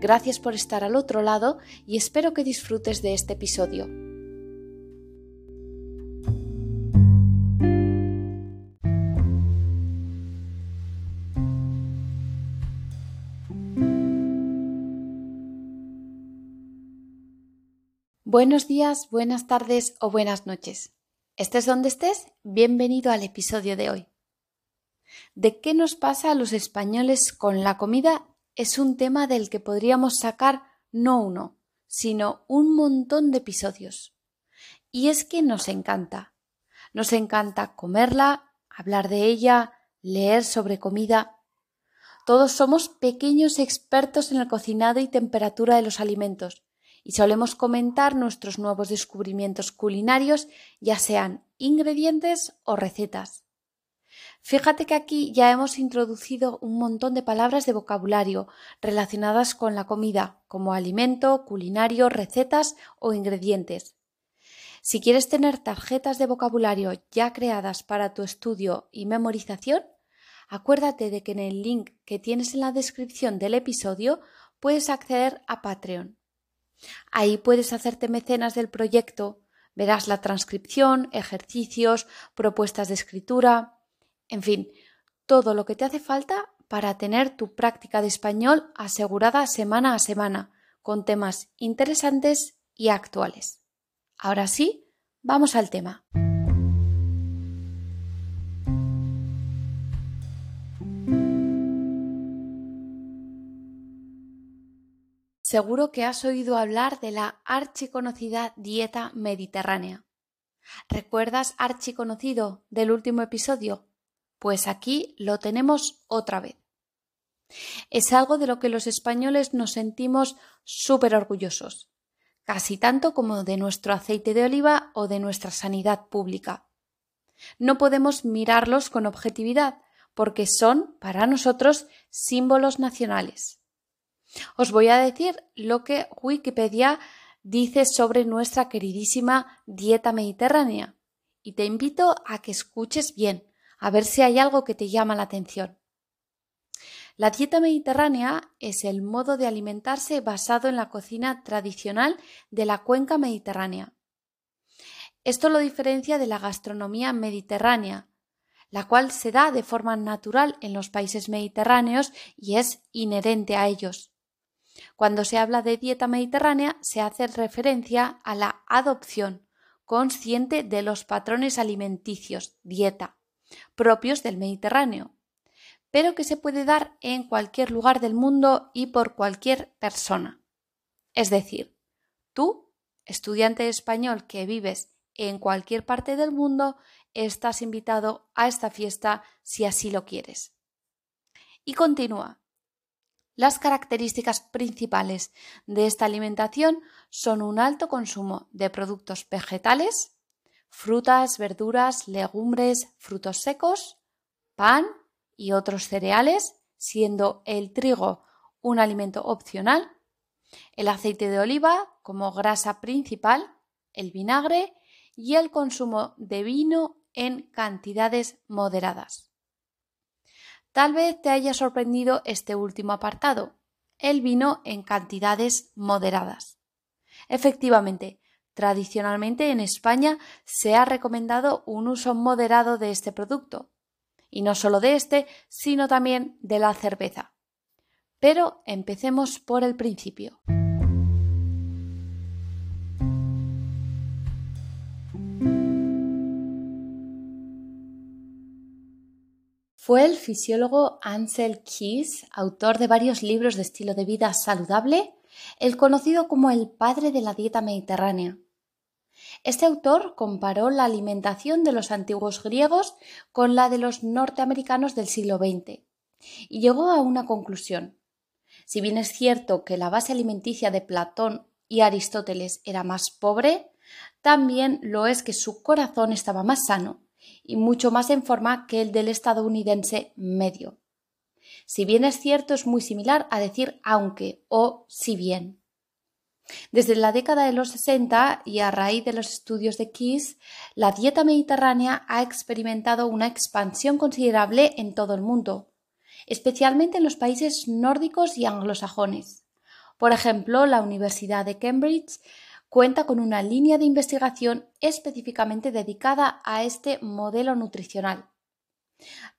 Gracias por estar al otro lado y espero que disfrutes de este episodio. Buenos días, buenas tardes o buenas noches. Estés donde estés, bienvenido al episodio de hoy. ¿De qué nos pasa a los españoles con la comida es un tema del que podríamos sacar no uno, sino un montón de episodios. Y es que nos encanta. Nos encanta comerla, hablar de ella, leer sobre comida. Todos somos pequeños expertos en el cocinado y temperatura de los alimentos y solemos comentar nuestros nuevos descubrimientos culinarios, ya sean ingredientes o recetas. Fíjate que aquí ya hemos introducido un montón de palabras de vocabulario relacionadas con la comida, como alimento, culinario, recetas o ingredientes. Si quieres tener tarjetas de vocabulario ya creadas para tu estudio y memorización, acuérdate de que en el link que tienes en la descripción del episodio puedes acceder a Patreon. Ahí puedes hacerte mecenas del proyecto, verás la transcripción, ejercicios, propuestas de escritura, en fin, todo lo que te hace falta para tener tu práctica de español asegurada semana a semana, con temas interesantes y actuales. Ahora sí, vamos al tema. Seguro que has oído hablar de la archiconocida dieta mediterránea. ¿Recuerdas archiconocido del último episodio? Pues aquí lo tenemos otra vez. Es algo de lo que los españoles nos sentimos súper orgullosos, casi tanto como de nuestro aceite de oliva o de nuestra sanidad pública. No podemos mirarlos con objetividad, porque son, para nosotros, símbolos nacionales. Os voy a decir lo que Wikipedia dice sobre nuestra queridísima dieta mediterránea, y te invito a que escuches bien, a ver si hay algo que te llama la atención. La dieta mediterránea es el modo de alimentarse basado en la cocina tradicional de la cuenca mediterránea. Esto lo diferencia de la gastronomía mediterránea, la cual se da de forma natural en los países mediterráneos y es inherente a ellos. Cuando se habla de dieta mediterránea se hace referencia a la adopción consciente de los patrones alimenticios, dieta, propios del Mediterráneo, pero que se puede dar en cualquier lugar del mundo y por cualquier persona. Es decir, tú, estudiante español que vives en cualquier parte del mundo, estás invitado a esta fiesta si así lo quieres. Y continúa. Las características principales de esta alimentación son un alto consumo de productos vegetales, frutas, verduras, legumbres, frutos secos, pan y otros cereales, siendo el trigo un alimento opcional, el aceite de oliva como grasa principal, el vinagre y el consumo de vino en cantidades moderadas. Tal vez te haya sorprendido este último apartado, el vino en cantidades moderadas. Efectivamente, Tradicionalmente en España se ha recomendado un uso moderado de este producto, y no solo de este, sino también de la cerveza. Pero empecemos por el principio. Fue el fisiólogo Ansel Keys, autor de varios libros de estilo de vida saludable, el conocido como el padre de la dieta mediterránea. Este autor comparó la alimentación de los antiguos griegos con la de los norteamericanos del siglo XX y llegó a una conclusión. Si bien es cierto que la base alimenticia de Platón y Aristóteles era más pobre, también lo es que su corazón estaba más sano y mucho más en forma que el del estadounidense medio. Si bien es cierto, es muy similar a decir aunque o si bien. Desde la década de los 60 y a raíz de los estudios de Kiss, la dieta mediterránea ha experimentado una expansión considerable en todo el mundo, especialmente en los países nórdicos y anglosajones. Por ejemplo, la Universidad de Cambridge cuenta con una línea de investigación específicamente dedicada a este modelo nutricional.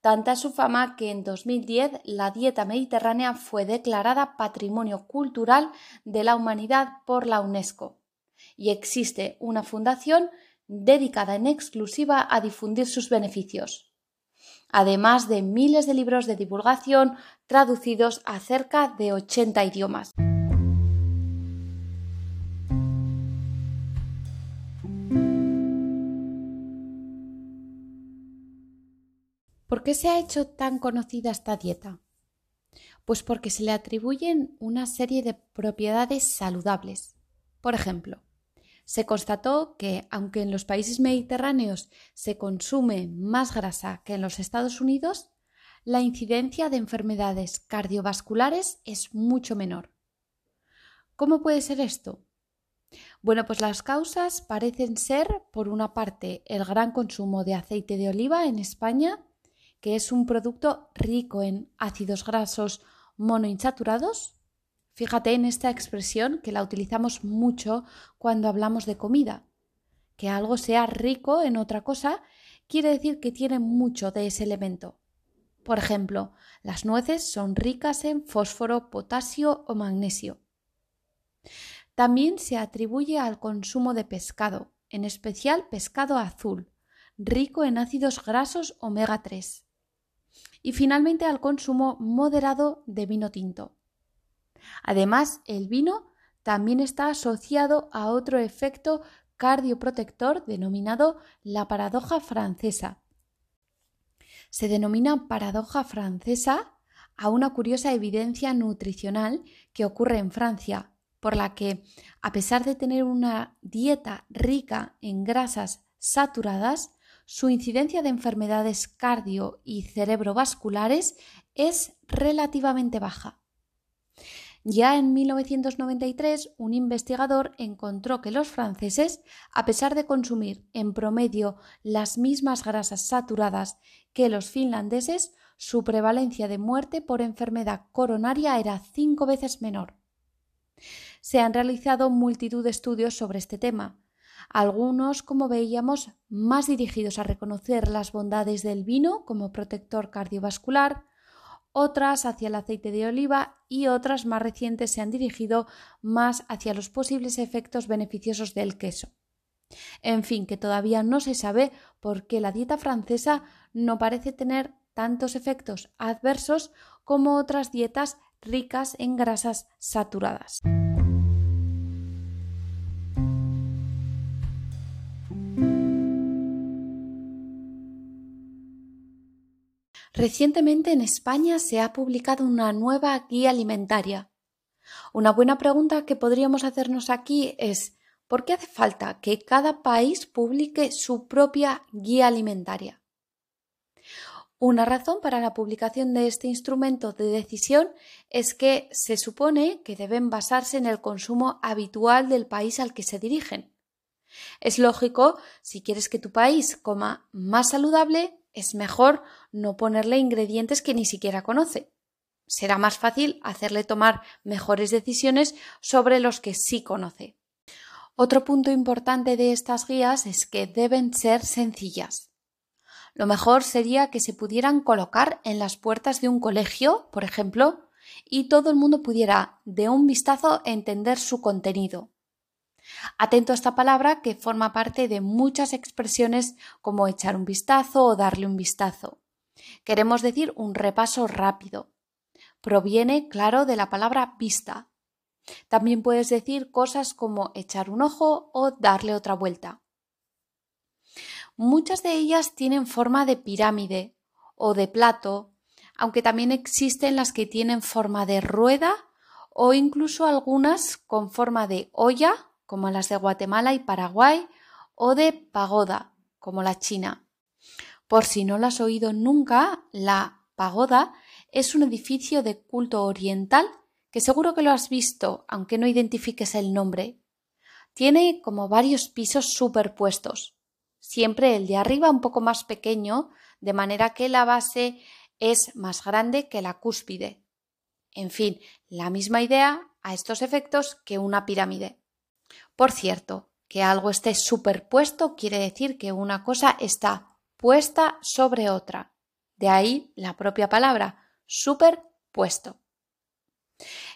Tanta es su fama que en 2010 la dieta mediterránea fue declarada Patrimonio Cultural de la Humanidad por la UNESCO y existe una fundación dedicada en exclusiva a difundir sus beneficios, además de miles de libros de divulgación traducidos a cerca de 80 idiomas. ¿Por qué se ha hecho tan conocida esta dieta? Pues porque se le atribuyen una serie de propiedades saludables. Por ejemplo, se constató que, aunque en los países mediterráneos se consume más grasa que en los Estados Unidos, la incidencia de enfermedades cardiovasculares es mucho menor. ¿Cómo puede ser esto? Bueno, pues las causas parecen ser, por una parte, el gran consumo de aceite de oliva en España que es un producto rico en ácidos grasos monoinsaturados. Fíjate en esta expresión que la utilizamos mucho cuando hablamos de comida. Que algo sea rico en otra cosa quiere decir que tiene mucho de ese elemento. Por ejemplo, las nueces son ricas en fósforo, potasio o magnesio. También se atribuye al consumo de pescado, en especial pescado azul, rico en ácidos grasos omega 3 y finalmente al consumo moderado de vino tinto. Además, el vino también está asociado a otro efecto cardioprotector denominado la paradoja francesa. Se denomina paradoja francesa a una curiosa evidencia nutricional que ocurre en Francia, por la que, a pesar de tener una dieta rica en grasas saturadas, su incidencia de enfermedades cardio y cerebrovasculares es relativamente baja. Ya en 1993, un investigador encontró que los franceses, a pesar de consumir en promedio las mismas grasas saturadas que los finlandeses, su prevalencia de muerte por enfermedad coronaria era cinco veces menor. Se han realizado multitud de estudios sobre este tema, algunos, como veíamos, más dirigidos a reconocer las bondades del vino como protector cardiovascular, otras hacia el aceite de oliva y otras más recientes se han dirigido más hacia los posibles efectos beneficiosos del queso. En fin, que todavía no se sabe por qué la dieta francesa no parece tener tantos efectos adversos como otras dietas ricas en grasas saturadas. Recientemente en España se ha publicado una nueva guía alimentaria. Una buena pregunta que podríamos hacernos aquí es ¿por qué hace falta que cada país publique su propia guía alimentaria? Una razón para la publicación de este instrumento de decisión es que se supone que deben basarse en el consumo habitual del país al que se dirigen. Es lógico, si quieres que tu país coma más saludable, es mejor no ponerle ingredientes que ni siquiera conoce. Será más fácil hacerle tomar mejores decisiones sobre los que sí conoce. Otro punto importante de estas guías es que deben ser sencillas. Lo mejor sería que se pudieran colocar en las puertas de un colegio, por ejemplo, y todo el mundo pudiera de un vistazo entender su contenido. Atento a esta palabra que forma parte de muchas expresiones como echar un vistazo o darle un vistazo. Queremos decir un repaso rápido. Proviene, claro, de la palabra vista. También puedes decir cosas como echar un ojo o darle otra vuelta. Muchas de ellas tienen forma de pirámide o de plato, aunque también existen las que tienen forma de rueda o incluso algunas con forma de olla, como las de Guatemala y Paraguay, o de pagoda, como la china. Por si no lo has oído nunca, la pagoda es un edificio de culto oriental que seguro que lo has visto, aunque no identifiques el nombre. Tiene como varios pisos superpuestos, siempre el de arriba un poco más pequeño, de manera que la base es más grande que la cúspide. En fin, la misma idea a estos efectos que una pirámide. Por cierto, que algo esté superpuesto quiere decir que una cosa está puesta sobre otra. De ahí la propia palabra, superpuesto.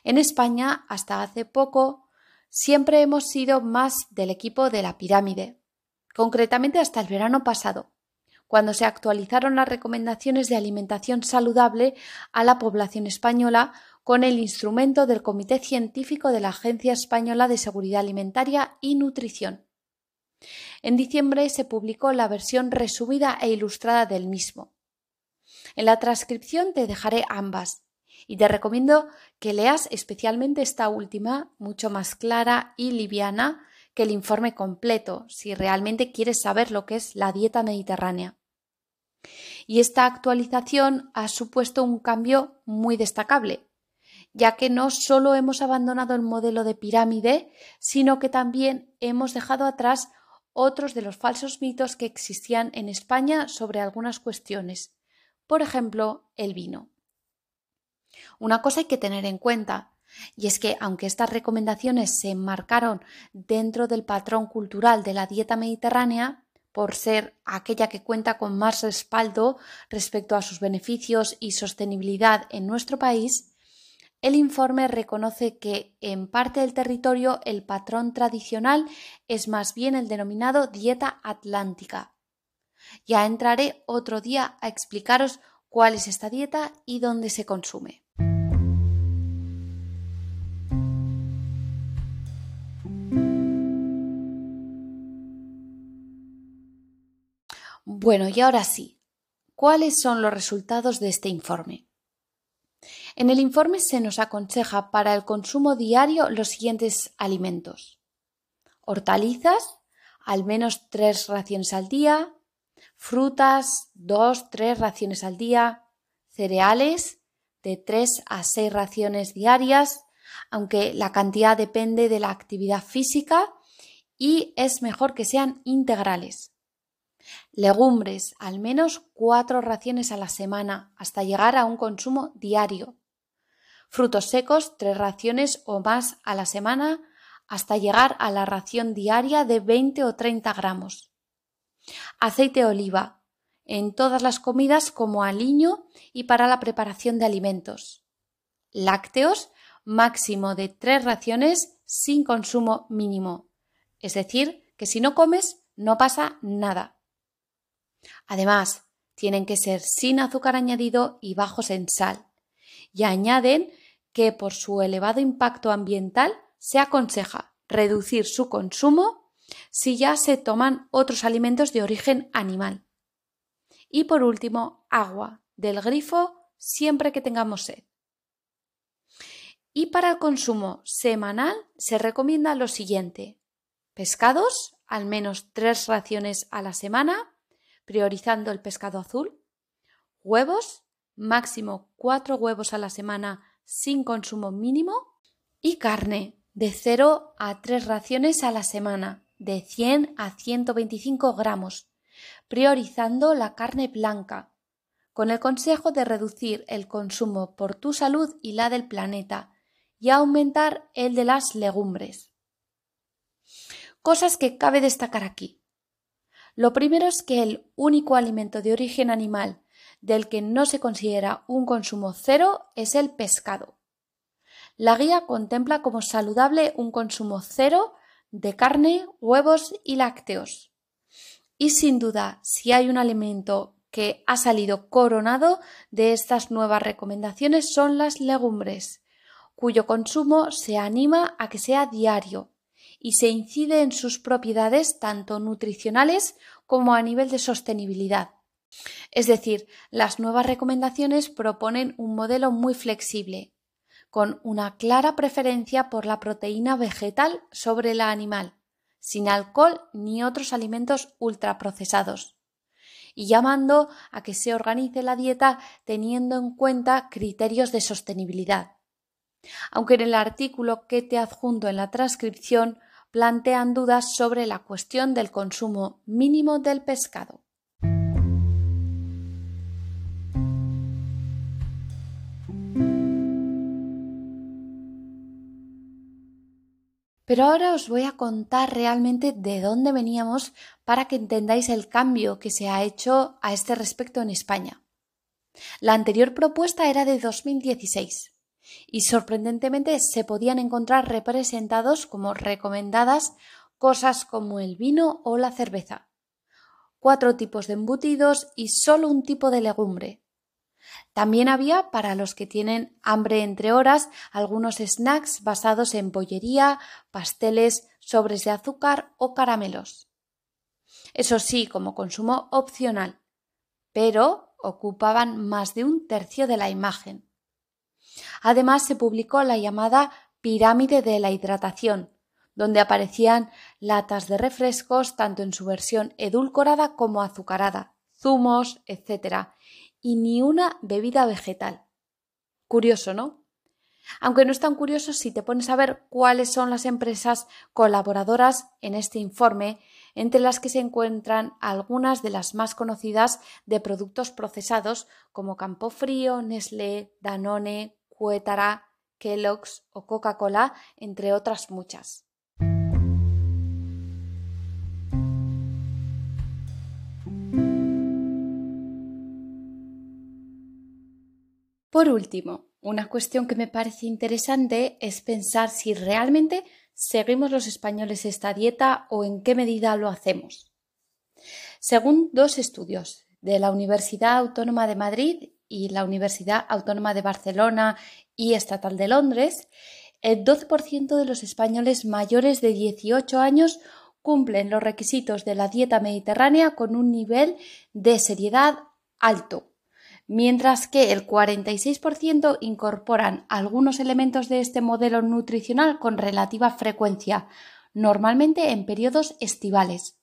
En España, hasta hace poco, siempre hemos sido más del equipo de la pirámide, concretamente hasta el verano pasado, cuando se actualizaron las recomendaciones de alimentación saludable a la población española con el instrumento del Comité Científico de la Agencia Española de Seguridad Alimentaria y Nutrición. En diciembre se publicó la versión resumida e ilustrada del mismo. En la transcripción te dejaré ambas y te recomiendo que leas especialmente esta última, mucho más clara y liviana que el informe completo, si realmente quieres saber lo que es la dieta mediterránea. Y esta actualización ha supuesto un cambio muy destacable, ya que no solo hemos abandonado el modelo de pirámide, sino que también hemos dejado atrás otros de los falsos mitos que existían en España sobre algunas cuestiones, por ejemplo, el vino. Una cosa hay que tener en cuenta, y es que aunque estas recomendaciones se enmarcaron dentro del patrón cultural de la dieta mediterránea, por ser aquella que cuenta con más respaldo respecto a sus beneficios y sostenibilidad en nuestro país, el informe reconoce que en parte del territorio el patrón tradicional es más bien el denominado dieta atlántica. Ya entraré otro día a explicaros cuál es esta dieta y dónde se consume. Bueno, y ahora sí, ¿cuáles son los resultados de este informe? En el informe se nos aconseja para el consumo diario los siguientes alimentos. Hortalizas, al menos tres raciones al día, frutas, dos, tres raciones al día, cereales, de tres a seis raciones diarias, aunque la cantidad depende de la actividad física y es mejor que sean integrales. Legumbres, al menos cuatro raciones a la semana, hasta llegar a un consumo diario. Frutos secos, tres raciones o más a la semana, hasta llegar a la ración diaria de 20 o 30 gramos. Aceite oliva, en todas las comidas como aliño y para la preparación de alimentos. Lácteos, máximo de tres raciones sin consumo mínimo. Es decir, que si no comes, no pasa nada. Además, tienen que ser sin azúcar añadido y bajos en sal. Y añaden que por su elevado impacto ambiental se aconseja reducir su consumo si ya se toman otros alimentos de origen animal. Y por último, agua del grifo siempre que tengamos sed. Y para el consumo semanal se recomienda lo siguiente. Pescados, al menos tres raciones a la semana, priorizando el pescado azul, huevos, máximo cuatro huevos a la semana sin consumo mínimo, y carne, de 0 a 3 raciones a la semana, de 100 a 125 gramos, priorizando la carne blanca, con el consejo de reducir el consumo por tu salud y la del planeta, y aumentar el de las legumbres. Cosas que cabe destacar aquí. Lo primero es que el único alimento de origen animal del que no se considera un consumo cero es el pescado. La guía contempla como saludable un consumo cero de carne, huevos y lácteos. Y sin duda, si hay un alimento que ha salido coronado de estas nuevas recomendaciones son las legumbres, cuyo consumo se anima a que sea diario, y se incide en sus propiedades tanto nutricionales como a nivel de sostenibilidad. Es decir, las nuevas recomendaciones proponen un modelo muy flexible, con una clara preferencia por la proteína vegetal sobre la animal, sin alcohol ni otros alimentos ultraprocesados, y llamando a que se organice la dieta teniendo en cuenta criterios de sostenibilidad. Aunque en el artículo que te adjunto en la transcripción plantean dudas sobre la cuestión del consumo mínimo del pescado. Pero ahora os voy a contar realmente de dónde veníamos para que entendáis el cambio que se ha hecho a este respecto en España. La anterior propuesta era de 2016 y sorprendentemente se podían encontrar representados como recomendadas cosas como el vino o la cerveza, cuatro tipos de embutidos y solo un tipo de legumbre. También había, para los que tienen hambre entre horas, algunos snacks basados en bollería, pasteles, sobres de azúcar o caramelos. Eso sí, como consumo opcional, pero ocupaban más de un tercio de la imagen. Además, se publicó la llamada pirámide de la hidratación, donde aparecían latas de refrescos tanto en su versión edulcorada como azucarada, zumos, etc., y ni una bebida vegetal. Curioso, ¿no? Aunque no es tan curioso si te pones a ver cuáles son las empresas colaboradoras en este informe, entre las que se encuentran algunas de las más conocidas de productos procesados como Campofrío, Nestlé, Danone, Cuétara, Kellogg's o Coca-Cola, entre otras muchas. Por último, una cuestión que me parece interesante es pensar si realmente seguimos los españoles esta dieta o en qué medida lo hacemos. Según dos estudios de la Universidad Autónoma de Madrid y la Universidad Autónoma de Barcelona y Estatal de Londres, el 12% de los españoles mayores de 18 años cumplen los requisitos de la dieta mediterránea con un nivel de seriedad alto mientras que el 46% incorporan algunos elementos de este modelo nutricional con relativa frecuencia, normalmente en periodos estivales.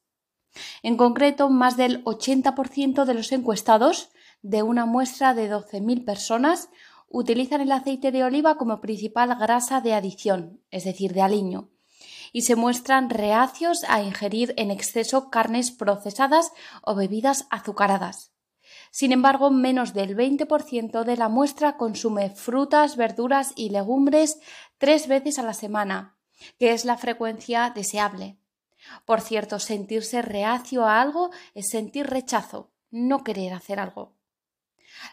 En concreto, más del 80% de los encuestados, de una muestra de 12.000 personas, utilizan el aceite de oliva como principal grasa de adición, es decir, de aliño, y se muestran reacios a ingerir en exceso carnes procesadas o bebidas azucaradas. Sin embargo, menos del 20% de la muestra consume frutas, verduras y legumbres tres veces a la semana, que es la frecuencia deseable. Por cierto, sentirse reacio a algo es sentir rechazo, no querer hacer algo.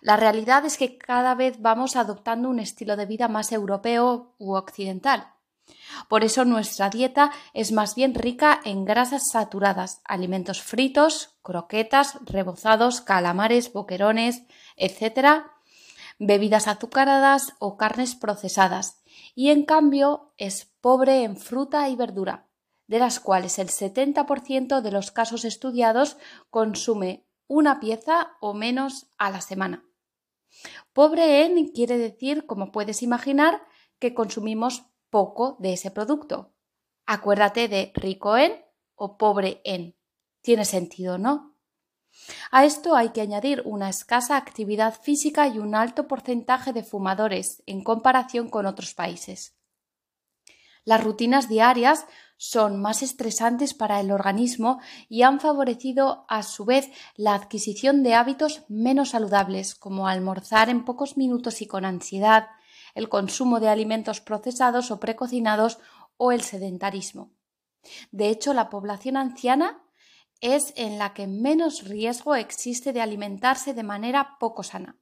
La realidad es que cada vez vamos adoptando un estilo de vida más europeo u occidental. Por eso nuestra dieta es más bien rica en grasas saturadas, alimentos fritos, croquetas, rebozados, calamares, boquerones, etc., bebidas azucaradas o carnes procesadas, y en cambio es pobre en fruta y verdura, de las cuales el 70% de los casos estudiados consume una pieza o menos a la semana. Pobre en quiere decir, como puedes imaginar, que consumimos poco de ese producto. Acuérdate de rico en o pobre en. Tiene sentido, ¿no? A esto hay que añadir una escasa actividad física y un alto porcentaje de fumadores en comparación con otros países. Las rutinas diarias son más estresantes para el organismo y han favorecido a su vez la adquisición de hábitos menos saludables, como almorzar en pocos minutos y con ansiedad, el consumo de alimentos procesados o precocinados o el sedentarismo. De hecho, la población anciana es en la que menos riesgo existe de alimentarse de manera poco sana,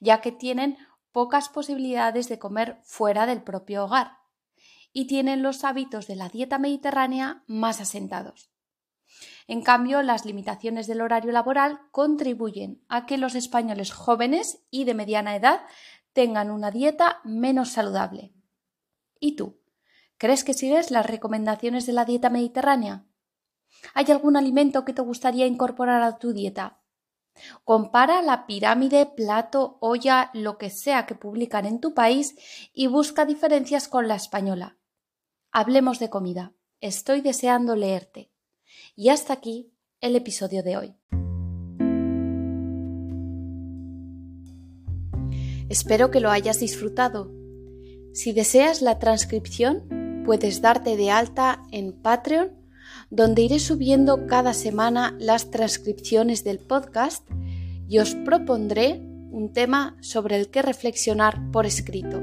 ya que tienen pocas posibilidades de comer fuera del propio hogar y tienen los hábitos de la dieta mediterránea más asentados. En cambio, las limitaciones del horario laboral contribuyen a que los españoles jóvenes y de mediana edad tengan una dieta menos saludable. ¿Y tú? ¿Crees que sigues las recomendaciones de la dieta mediterránea? ¿Hay algún alimento que te gustaría incorporar a tu dieta? Compara la pirámide, plato, olla, lo que sea que publican en tu país y busca diferencias con la española. Hablemos de comida. Estoy deseando leerte. Y hasta aquí el episodio de hoy. Espero que lo hayas disfrutado. Si deseas la transcripción, puedes darte de alta en Patreon, donde iré subiendo cada semana las transcripciones del podcast y os propondré un tema sobre el que reflexionar por escrito.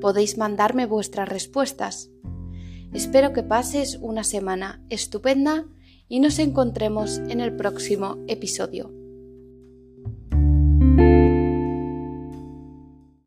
Podéis mandarme vuestras respuestas. Espero que pases una semana estupenda y nos encontremos en el próximo episodio.